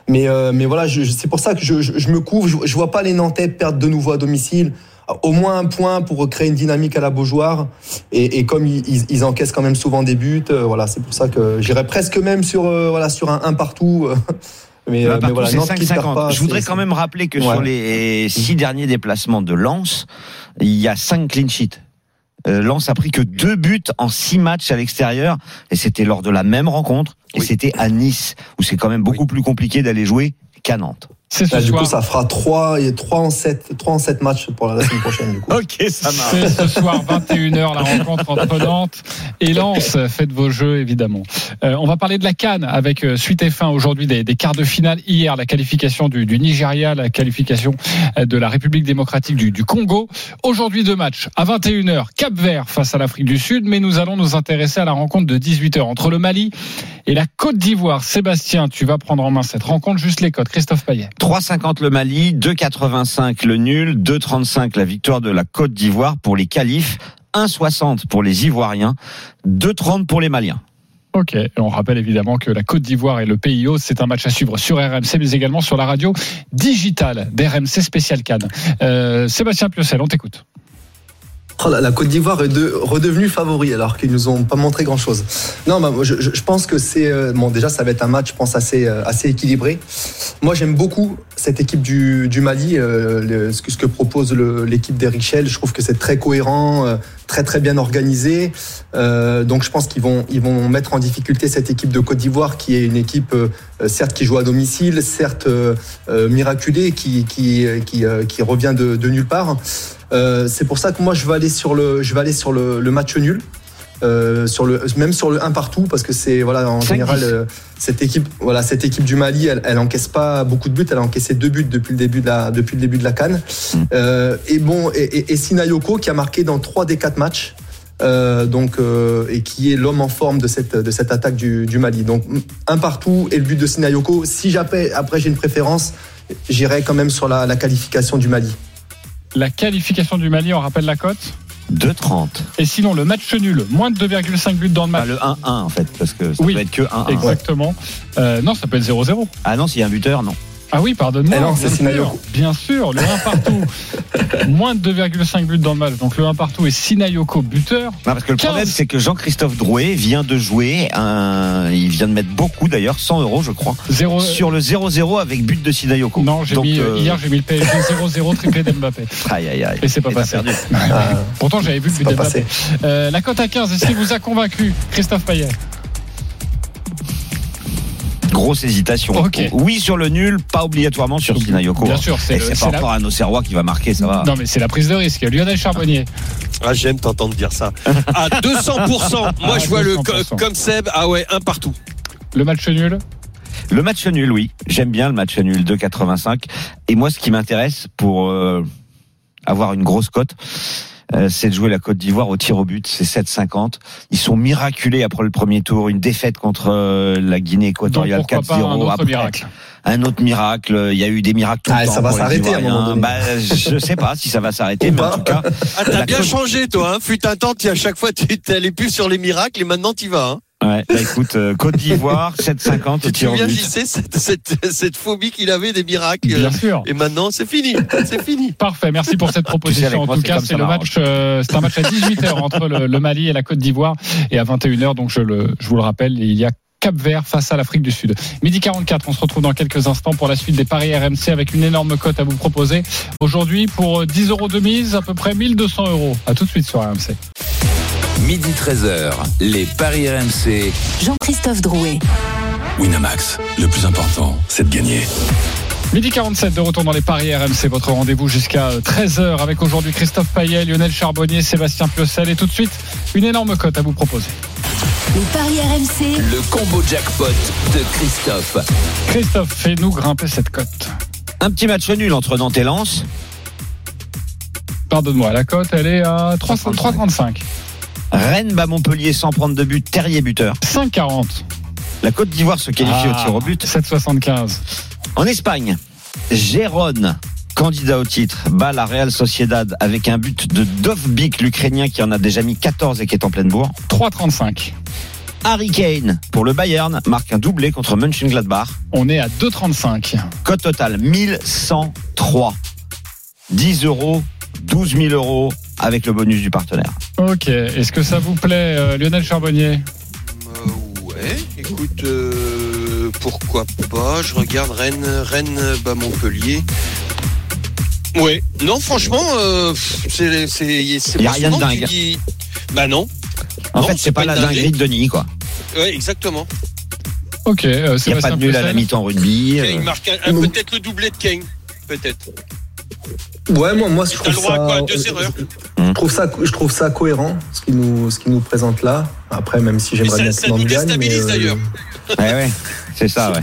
mais euh, mais voilà, c'est pour ça que je, je, me couvre. Je, je vois pas les Nantais perdre de nouveau à domicile. au moins un point pour créer une dynamique à la Beaujoire. Et, et comme ils, ils- encaissent quand même souvent des buts, euh, voilà, c'est pour ça que j'irais presque même sur, euh, voilà, sur un 1 partout. Mais, Bah, euh, mais partout, voilà, c'est Nantes qui perd 5,50. pas, Je voudrais quand même rappeler que Ouais. sur les six derniers déplacements de Lens, il y a cinq clean sheets. Euh, Lens a pris que deux buts en six matchs à l'extérieur, et c'était lors de la même rencontre, et c'était à Nice, où c'est quand même beaucoup plus compliqué d'aller jouer qu'à Nantes. C'est ce Là, du soir. coup, ça fera 3, et 3 en 7, 3 en 7 matchs pour la semaine prochaine. Du coup. <laughs> Ok, ça C'est ce soir 21h la rencontre entre Nantes et Lens. Faites vos jeux évidemment. Euh, on va parler de la Cannes avec euh, suite et fin aujourd'hui des, des quarts de finale. Hier la qualification du, du Nigeria, la qualification euh, de la République démocratique du, du Congo. Aujourd'hui deux matchs à 21h Cap Vert face à l'Afrique du Sud, mais nous allons nous intéresser à la rencontre de 18h entre le Mali et la Côte d'Ivoire. Sébastien, tu vas prendre en main cette rencontre. Juste les codes. Christophe Payet. 3,50 le Mali, 2,85 le nul, 2,35 la victoire de la Côte d'Ivoire pour les qualifs, 1,60 pour les Ivoiriens, 2,30 pour les Maliens. Ok, on rappelle évidemment que la Côte d'Ivoire et le hôte, c'est un match à suivre sur RMC, mais également sur la radio digitale d'RMC Spécial Cannes. Euh, Sébastien Piocel, on t'écoute. Oh, la, la Côte d'Ivoire est de, redevenue favori alors qu'ils nous ont pas montré grand chose. Non, bah, je, je- pense que c'est euh, bon. Déjà, ça va être un match, je pense assez euh, assez équilibré. Moi, j'aime beaucoup cette équipe du, du Mali, euh, ce, que, ce que propose l'équipe d'Eric Schell. Je trouve que c'est très cohérent, euh, très très bien organisé. Donc, je pense qu'ils vont ils vont mettre en difficulté cette équipe de Côte d'Ivoire, qui est une équipe certes qui joue à domicile, certes miraculée, qui qui qui, qui revient de, de nulle part. Euh, c'est pour ça que moi je vais aller sur le, je vais aller sur le, le match nul. Euh, sur le, même sur le 1 partout parce que c'est voilà en 5-10. général euh, cette équipe voilà cette équipe du Mali elle, elle encaisse pas beaucoup de buts. Elle a encaissé deux buts depuis le début de la depuis le début de la Cannes. Euh, et bon et, et, et Sinayoko qui a marqué dans trois des quatre matchs donc et qui est l'homme en forme de cette de cette attaque du, du Mali. Donc un partout et le but de Sinayoko. Si j'appelle après j'ai une préférence j'irai quand même sur la, la qualification du Mali La qualification du Mali, on rappelle la cote 2,30. Et sinon, le match nul, moins de 2,5 buts dans le match. Enfin, le 1-1 en fait, parce que ça Oui. peut être que 1-1. Exactement. Euh, non, ça peut être 0-0. Ah non, s'il y a un buteur, non. Ah oui, pardonne-moi. Eh non, bien c'est sûr. Sinayoko. Bien sûr, le 1 partout. <laughs> moins de 2,5 buts dans le match. Donc le 1 partout et Sinayoko buteur. Non, parce que le 15. problème, c'est que Jean-Christophe Drouet vient de jouer, un... il vient de mettre beaucoup d'ailleurs, 100 euros je crois, 0 sur le 0-0 avec but de Sidayoko. Non, j'ai Donc, mis, euh, hier j'ai mis le PSG 0-0 <laughs> triplé d'Mbappé. Aïe aïe aïe. Et c'est pas passé. <laughs> Pourtant j'avais vu le but d'Mbappé. Euh, la cote à 15, est-ce qu'il vous a convaincu, Christophe Payet? Grosse hésitation. Ok. Oui sur le nul, pas obligatoirement sur Sidayoko. Bien sûr, c'est Et le- c'est c'est pas la- encore un Auxerrois qui va marquer, ça va. Non mais c'est la prise de risque. Lionel Charbonnier. Ah, j'aime t'entendre dire ça. <laughs> À 200%. Moi, À je vois le 200%. co- comme Seb. Ah ouais, un partout. Le match nul. Le match nul, oui. J'aime bien le match nul 2,85. Et moi, ce qui m'intéresse pour euh, avoir une grosse cote, euh, c'est de jouer la Côte d'Ivoire au tir au but. C'est 7,50. Ils sont miraculés après le premier tour. Une défaite contre euh, la Guinée équatoriale pourquoi pas un 4-0. autre Après, miracle. un autre miracle. Il y a eu des miracles tout Ah, le temps. ça va s'arrêter à un Ivoiriens. moment donné. Bah, je sais pas si ça va s'arrêter, mais en tout cas, Ah, t'as bien Côte- changé, toi. Hein. Fut un temps, tu, à chaque fois, tu t'allais plus sur les miracles et maintenant tu vas. Hein. Ouais, bah, écoute, euh, Côte d'Ivoire <laughs> 7,50 au Tu but. JC, cette, cette, cette phobie qu'il avait des miracles. Bien sûr. Et maintenant, c'est fini. C'est fini. Parfait, merci pour cette Tu sais, proposition. En moi, tout c'est cas, c'est le match, euh, c'est un match à 18h <laughs> entre le, le Mali et la Côte d'Ivoire et à 21h. Donc je le, je vous le rappelle, il y a Cap Vert face à l'Afrique du Sud. Midi 44, on se retrouve dans quelques instants pour la suite des paris RMC avec une énorme cote à vous proposer. Aujourd'hui, pour 10 euros de mise, à peu près 1200 euros. À tout de suite sur RMC. Midi 13h, les Paris RMC. Jean-Christophe Drouet. Winamax, le plus important, c'est de gagner. Midi 47 de retour dans les paris RMC, votre rendez-vous jusqu'à 13h avec aujourd'hui Christophe Payet, Lionel Charbonnier, Sébastien Piocel et tout de suite une énorme cote à vous proposer. Les paris RMC. Le combo jackpot de Christophe. Christophe, fais-nous grimper cette cote. Un petit match nul entre Nantes et Lens. Pardonne-moi, la cote elle est à 3 3,35. Rennes bat Montpellier sans prendre de but. Terrier buteur. 5,40. La Côte d'Ivoire se qualifie Ah, au tir au but. 7,75. En Espagne, Gérone, candidat au titre, bat la Real Sociedad avec un but de Dovbik, l'Ukrainien qui en a déjà mis 14 et qui est en pleine bourre. 3,35. Harry Kane, pour le Bayern, marque un doublé contre Mönchengladbach. On est à 2,35. Cote totale 1103. 10 euros 12 000 euros avec le bonus du partenaire. Ok. Est-ce que ça vous plaît, euh, Lionel Charbonnier? Euh, ouais, écoute, euh, pourquoi pas Je regarde Rennes, Rennes, bah Montpellier. Ouais, non, franchement, euh, c'est pas rien de dingue. Bah non. En Non, fait, c'est pas la dinguerie. de Denis, quoi. Ouais, exactement. Ok. Euh, Il n'y a pas de nul à la mi-temps rugby. Kane euh, peut-être le doublé de Kane, peut-être. Ouais, moi, moi je trouve ça. quoi? Deux erreurs Je trouve ça, je trouve ça cohérent ce qu'il nous, ce qu'il nous présente là. Après, même si j'aimerais ça- bien ça que nous gagne, mais déstabilise, d'ailleurs. Ouais, ouais. <laughs> C'est ça, ouais.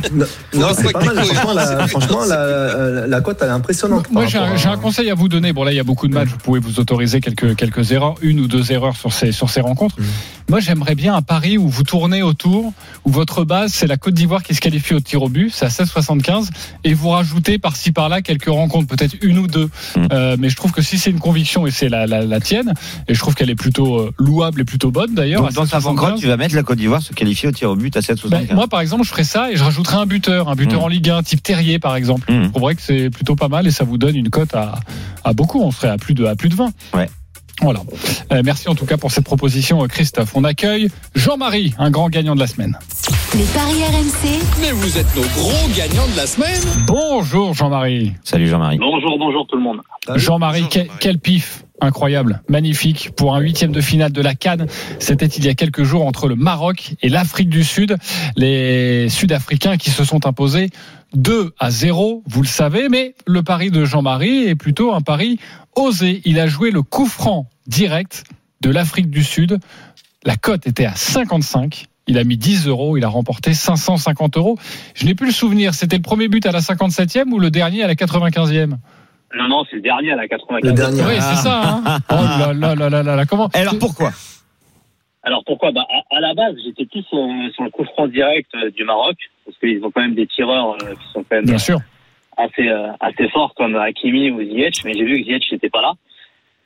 Non, c'est pas mal. Franchement, la, franchement, la, la cote elle est impressionnante. Moi, j'ai un, à- conseil à vous donner. Bon, là, il y a beaucoup de matchs. Vous pouvez vous autoriser quelques, quelques erreurs, une ou deux erreurs sur ces, sur ces rencontres. Mm. Moi, j'aimerais bien un pari où vous tournez autour, où votre base, c'est la Côte d'Ivoire qui se qualifie au tir au but, c'est à 16,75, et vous rajoutez par-ci par-là quelques rencontres, peut-être une ou deux. Mm. Euh, mais je trouve que si c'est une conviction et c'est la, la, la tienne, et je trouve qu'elle est plutôt euh, louable et plutôt bonne d'ailleurs. Dans ta 16,75. banqueroute, tu vas mettre la Côte d'Ivoire se qualifier au tir au but à Ben, 7,75. moi, par exemple, je ferais ça et je rajouterais un buteur, un buteur Mm. en Ligue 1, type Terrier, par exemple. Mm. Je trouverais que c'est plutôt pas mal et ça vous donne une cote à, à beaucoup. On serait à plus de, à plus de 20. Ouais. Voilà. Euh, merci en tout cas pour cette proposition, euh, Christophe. On accueille Jean-Marie, un grand gagnant de la semaine. Les paris RMC, Mais vous êtes nos gros gagnants de la semaine. Bonjour Jean-Marie. Salut Jean-Marie. Bonjour, bonjour tout le monde. Jean-Marie, Bonjour, quel, Jean-Marie. quel pif incroyable, magnifique pour un huitième de finale de la Cannes. C'était il y a quelques jours entre le Maroc et l'Afrique du Sud. Les Sud-Africains qui se sont imposés 2 à 0, vous le savez, mais le pari de Jean-Marie est plutôt un pari osé. Il a joué le coup franc direct de l'Afrique du Sud. La cote était à 55. Il a mis 10 euros, il a remporté 550 euros. Je n'ai plus le souvenir, c'était le premier but à la 57e ou le dernier à la 95e Non, non, c'est le dernier à la 95. Le dernier. Oui, c'est ça. Hein oh là là là là là là, comment Et alors pourquoi Alors pourquoi bah, à, à la base, j'étais plus sur, sur le coup franc direct euh, du Maroc, parce qu'ils ont quand même des tireurs euh, qui sont quand même Bien sûr. assez, euh, assez forts comme Hakimi ou Ziyech, mais j'ai vu que Ziyech n'était pas là.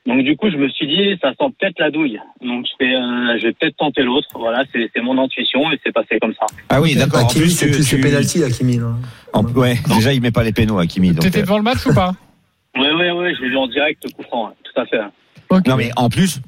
Donc du coup, je me suis dit, ça sent peut-être la douille. Donc je vais, euh, je vais peut-être tenter l'autre. Voilà, c'est c'est mon intuition et c'est passé comme ça. Ah oui, d'accord. En Hakimi, plus, c'est plus tu- les pénalty, Hakimi. là. en- Ouais, déjà il met pas les pénaux Hakimi. T'étais euh, devant le match ou pas? Ouais, ouais, ouais, je l'ai vu en direct, coup franc, tout à fait. Ok. Non mais en plus,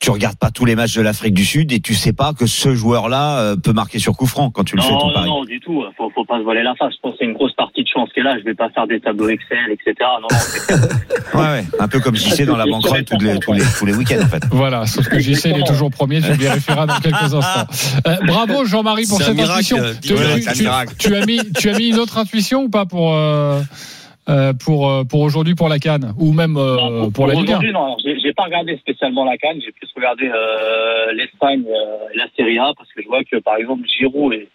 tu regardes pas tous les matchs de l'Afrique du Sud et tu sais pas que ce joueur-là euh, peut marquer sur coup franc quand tu le fais Non, ton non, pari. non, du tout. Faut, faut pas se voiler la face. Je pense que c'est une grosse partie de chance qu'elle a. Je vais pas faire des tableaux Excel, etc. Non, <laughs> Ouais, ouais, un peu comme si c'est dans la banquerolle tous les, tous les, tous les week-ends en fait. Voilà, sauf que JC il est toujours premier, tu le vérifieras dans quelques <laughs> instants. Euh, bravo Jean-Marie pour cette miracle, intuition. euh, Tu, as mis, tu as mis une autre intuition ou pas pour euh, pour euh, pour aujourd'hui pour la Cannes ou même euh, pour la Ligue 1 aujourd'hui, non. Alors, J'ai pas regardé spécialement la Cannes. J'ai plus regardé euh, l'Espagne euh, et la Serie A parce que je vois que par exemple Giroud est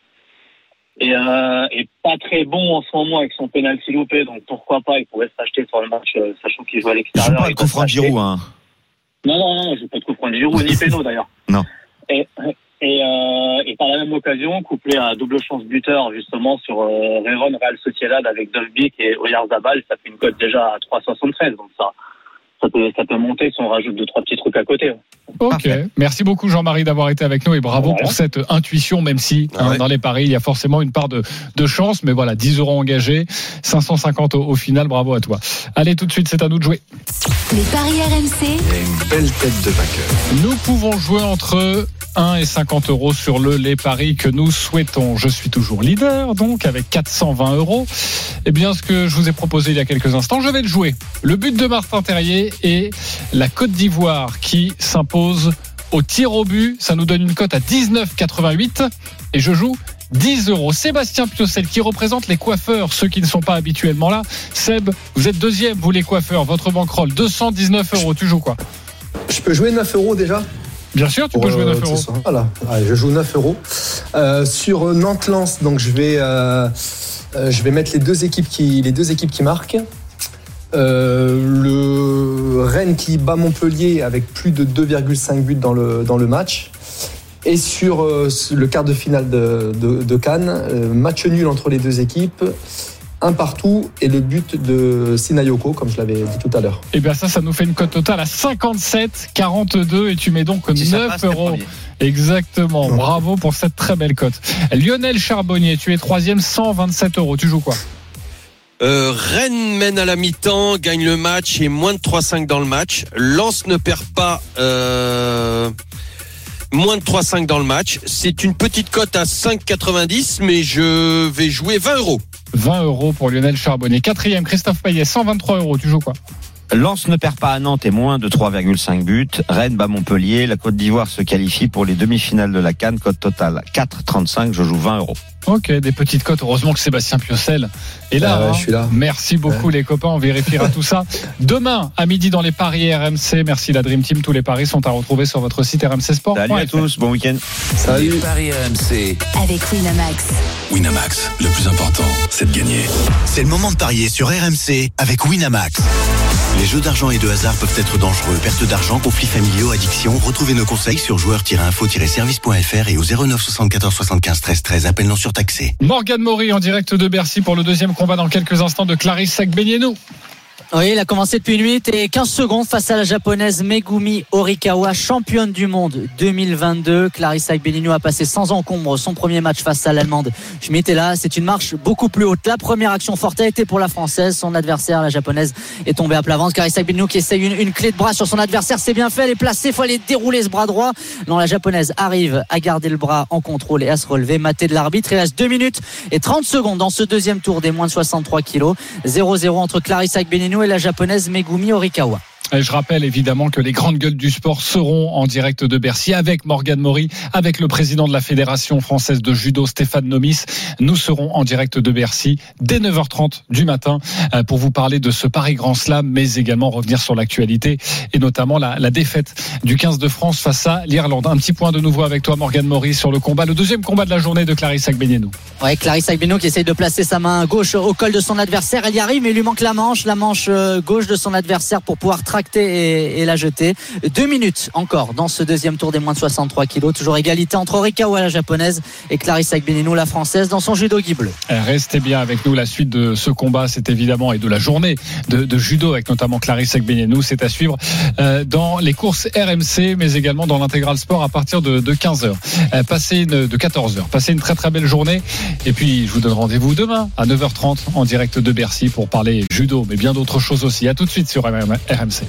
est, euh, est pas très bon en ce moment avec son penalty loupé. Donc pourquoi pas Il pourrait s'acheter sur le match, euh, sachant qu'il joue à Je l'extérieur. joue pas il le coup franc. Giroud, hein. Non, non, non, je vais pas te comprendre Giroud ni <laughs> Péno d'ailleurs. Non. Et, et, euh, et par la même occasion, couplé à double chance buteur justement sur euh, Réron Real Sociedad avec Dovbik et Oyarzabal, ça fait une cote déjà à 3,73. Donc ça, ça peut, ça peut monter si on rajoute deux trois petits trucs à côté. Ok, Parfait. merci beaucoup Jean-Marie d'avoir été avec nous et bravo Voilà. pour cette intuition, même si Ah hein, ouais. dans les paris il y a forcément une part de, de chance, mais voilà, 10 euros engagés, 550 au, au final, bravo à toi. Allez tout de suite, c'est à nous de jouer. les paris RMC, Il y a une belle tête de vainqueur. Nous pouvons jouer entre 1 et 50 euros sur le les paris que nous souhaitons. Je suis toujours leader, donc avec 420 euros. Eh bien, ce que je vous ai proposé il y a quelques instants, je vais le jouer. Le but de Martin Terrier est la Côte d'Ivoire qui s'impose au tir au but. Ça nous donne une cote à 19,88 et je joue 10 euros. Sébastien Piocel qui représente les coiffeurs, ceux qui ne sont pas habituellement là. Seb, vous êtes deuxième, vous les coiffeurs. Votre bankroll, 219 euros. Tu joues quoi? Je peux jouer 9 euros déjà? Bien sûr, tu peux jouer euh, 9 euros. ce soir. Voilà, Allez, je joue 9 euros. Euh, sur Nantes-Lens, donc je vais, euh, euh, je vais mettre les deux équipes qui, les deux équipes qui marquent. Euh, le Rennes qui bat Montpellier avec plus de 2,5 buts dans le, dans le match. Et sur euh, le quart de finale de, de- de Cannes, euh, match nul entre les deux équipes, un partout et le but de Sinayoko, comme je l'avais dit tout à l'heure. Eh bien ça, ça nous fait une cote totale à 57, 42 et tu mets donc Si ça 9 passe, t'es euros. Exactement. Bravo pour cette très belle cote. Lionel Charbonnier, tu es troisième, 127 euros. Tu joues quoi? Euh, Rennes mène à la mi-temps, gagne le match et moins de 3-5 dans le match. Lens ne perd pas euh, moins de 3-5 dans le match. C'est une petite cote à 5,90, mais je vais jouer 20 euros. 20 euros pour Lionel Charbonnet. Quatrième, Christophe Payet, 123 euros. Tu joues quoi? Lens ne perd pas à Nantes et moins de 3,5 buts. Rennes bat Montpellier. La Côte d'Ivoire se qualifie pour les demi-finales de la Cannes. Cote totale 4,35. Je joue 20 euros. Ok, des petites cotes. Heureusement que Sébastien Piocel est là. Ah ouais, hein. je suis là. Merci beaucoup les copains. On vérifiera tout ça <laughs> demain à midi dans les paris RMC. Merci la Dream Team. Tous les paris sont à retrouver sur votre site RMC Sport. Salut à tous. Bon week-end. Salut. Les paris RMC. Avec Winamax. Winamax, le plus important, c'est de gagner. C'est le moment de parier sur RMC avec Winamax. Les jeux d'argent et de hasard peuvent être dangereux. Perte d'argent, conflits familiaux, addiction. Retrouvez nos conseils sur joueurs-info-service.fr et au 09 74 75 13 13. Appel non surtaxé. Morgane Maury en direct de Bercy pour le deuxième combat dans quelques instants de Clarisse Sagbenienou. Oui, il a commencé depuis une minute et 15 secondes face à la japonaise Megumi Horikawa, championne du monde 2022. Clarissa Agbenino a passé sans encombre son premier match face à l'allemande Schmidt. Et là, c'est une marche beaucoup plus haute. La première action forte a été pour la française. Son adversaire, la japonaise, est tombée à plat ventre. Clarissa Agbenino qui essaye une, une clé de bras sur son adversaire. C'est bien fait. Elle est placée. Faut aller dérouler ce bras droit. Non, la japonaise arrive à garder le bras en contrôle et à se relever. Maté de l'arbitre. Il reste 2 minutes et 30 secondes dans ce deuxième tour des moins de 63 kilos. 0-0 entre Clarissa Et la japonaise Megumi Horikawa. Je rappelle évidemment que les grandes gueules du sport seront en direct de Bercy avec Morgane Maury, avec le président de la Fédération française de judo Stéphane Nomis. Nous serons en direct de Bercy dès 9h30 du matin euh, pour vous parler de ce Paris Grand Slam, mais également revenir sur l'actualité et notamment la, défaite du 15 de France face à l'Irlande. Un petit point de nouveau avec toi Morgane Maury sur le combat, le deuxième combat de la journée de Clarisse Agbenienou. Ouais, Clarisse Agbenino qui essaye de placer sa main gauche au col de son adversaire. Elle y arrive, mais il lui manque la manche, la manche euh, gauche de son adversaire pour pouvoir et, la jeter. Deux minutes encore dans ce deuxième tour des moins de 63 kilos. Toujours égalité entre Horikawa, la japonaise, et Clarisse Agbenino, la française, dans son judo gi bleu. Euh, Restez bien avec nous. La suite de ce combat, c'est évidemment, et de la journée de, judo avec notamment Clarisse Agbenienou, c'est à suivre euh, dans les courses RMC, mais également dans l'intégral sport à partir de, de 15h. Euh, passez une, de 14h. Passez une très très belle journée. Et puis, je vous donne rendez-vous demain à 9h30 en direct de Bercy pour parler judo, mais bien d'autres choses aussi. À tout de suite sur RMC.